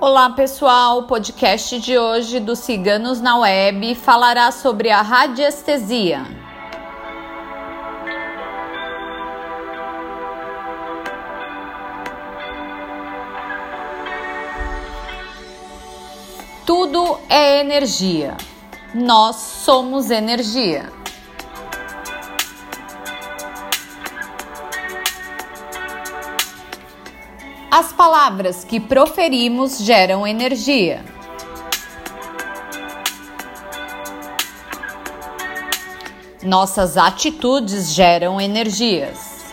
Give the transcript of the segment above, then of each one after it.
Olá pessoal, o podcast de hoje do Ciganos na Web falará sobre a radiestesia. Tudo é energia. Nós somos energia. As palavras que proferimos geram energia. Nossas atitudes geram energias.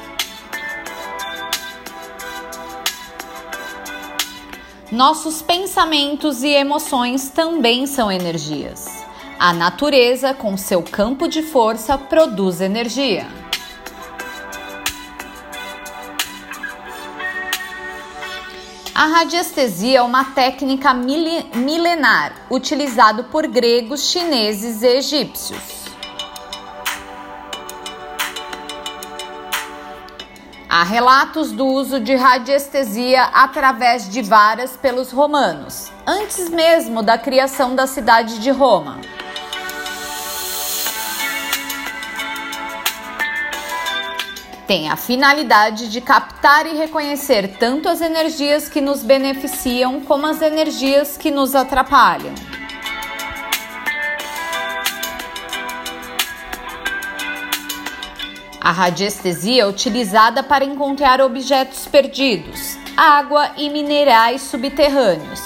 Nossos pensamentos e emoções também são energias. A natureza, com seu campo de força, produz energia. A radiestesia é uma técnica milenar utilizada por gregos, chineses e egípcios. Há relatos do uso de radiestesia através de varas pelos romanos, antes mesmo da criação da cidade de Roma. Tem a finalidade de captar e reconhecer tanto as energias que nos beneficiam como as energias que nos atrapalham. A radiestesia é utilizada para encontrar objetos perdidos, água e minerais subterrâneos,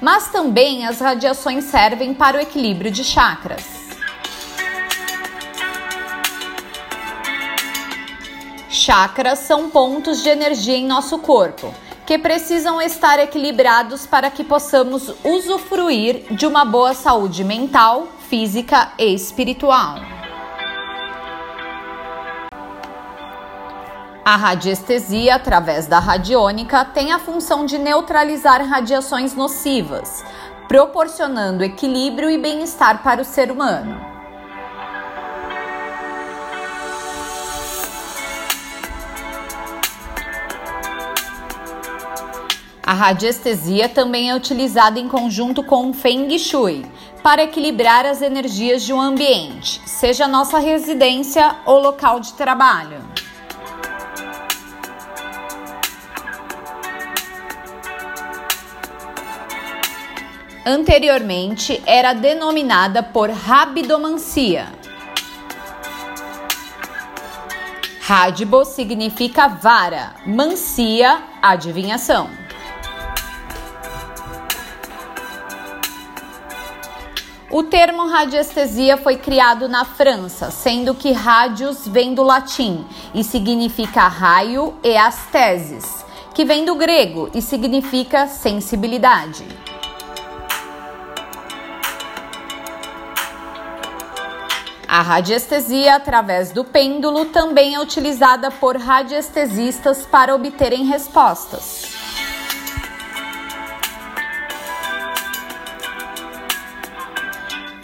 mas também as radiações servem para o equilíbrio de chakras. Chakras são pontos de energia em nosso corpo que precisam estar equilibrados para que possamos usufruir de uma boa saúde mental, física e espiritual. A radiestesia, através da radiônica, tem a função de neutralizar radiações nocivas, proporcionando equilíbrio e bem-estar para o ser humano. A radiestesia também é utilizada em conjunto com o Feng Shui para equilibrar as energias de um ambiente, seja nossa residência ou local de trabalho. Anteriormente era denominada por rabidomancia. Radibo significa vara, mancia, adivinhação. O termo radiestesia foi criado na França, sendo que radius vem do latim e significa raio e asteses, que vem do grego e significa sensibilidade. A radiestesia através do pêndulo também é utilizada por radiestesistas para obterem respostas.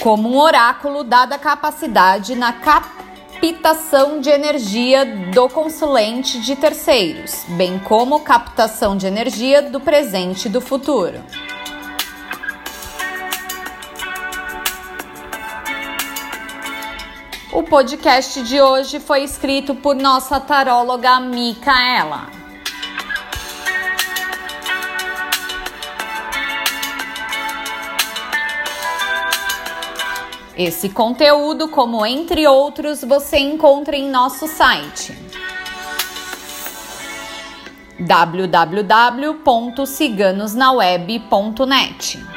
Como um oráculo, dada a capacidade na captação de energia do consulente de terceiros, bem como captação de energia do presente e do futuro. O podcast de hoje foi escrito por nossa taróloga Micaela. Esse conteúdo, como entre outros, você encontra em nosso site www.ciganosnaweb.net.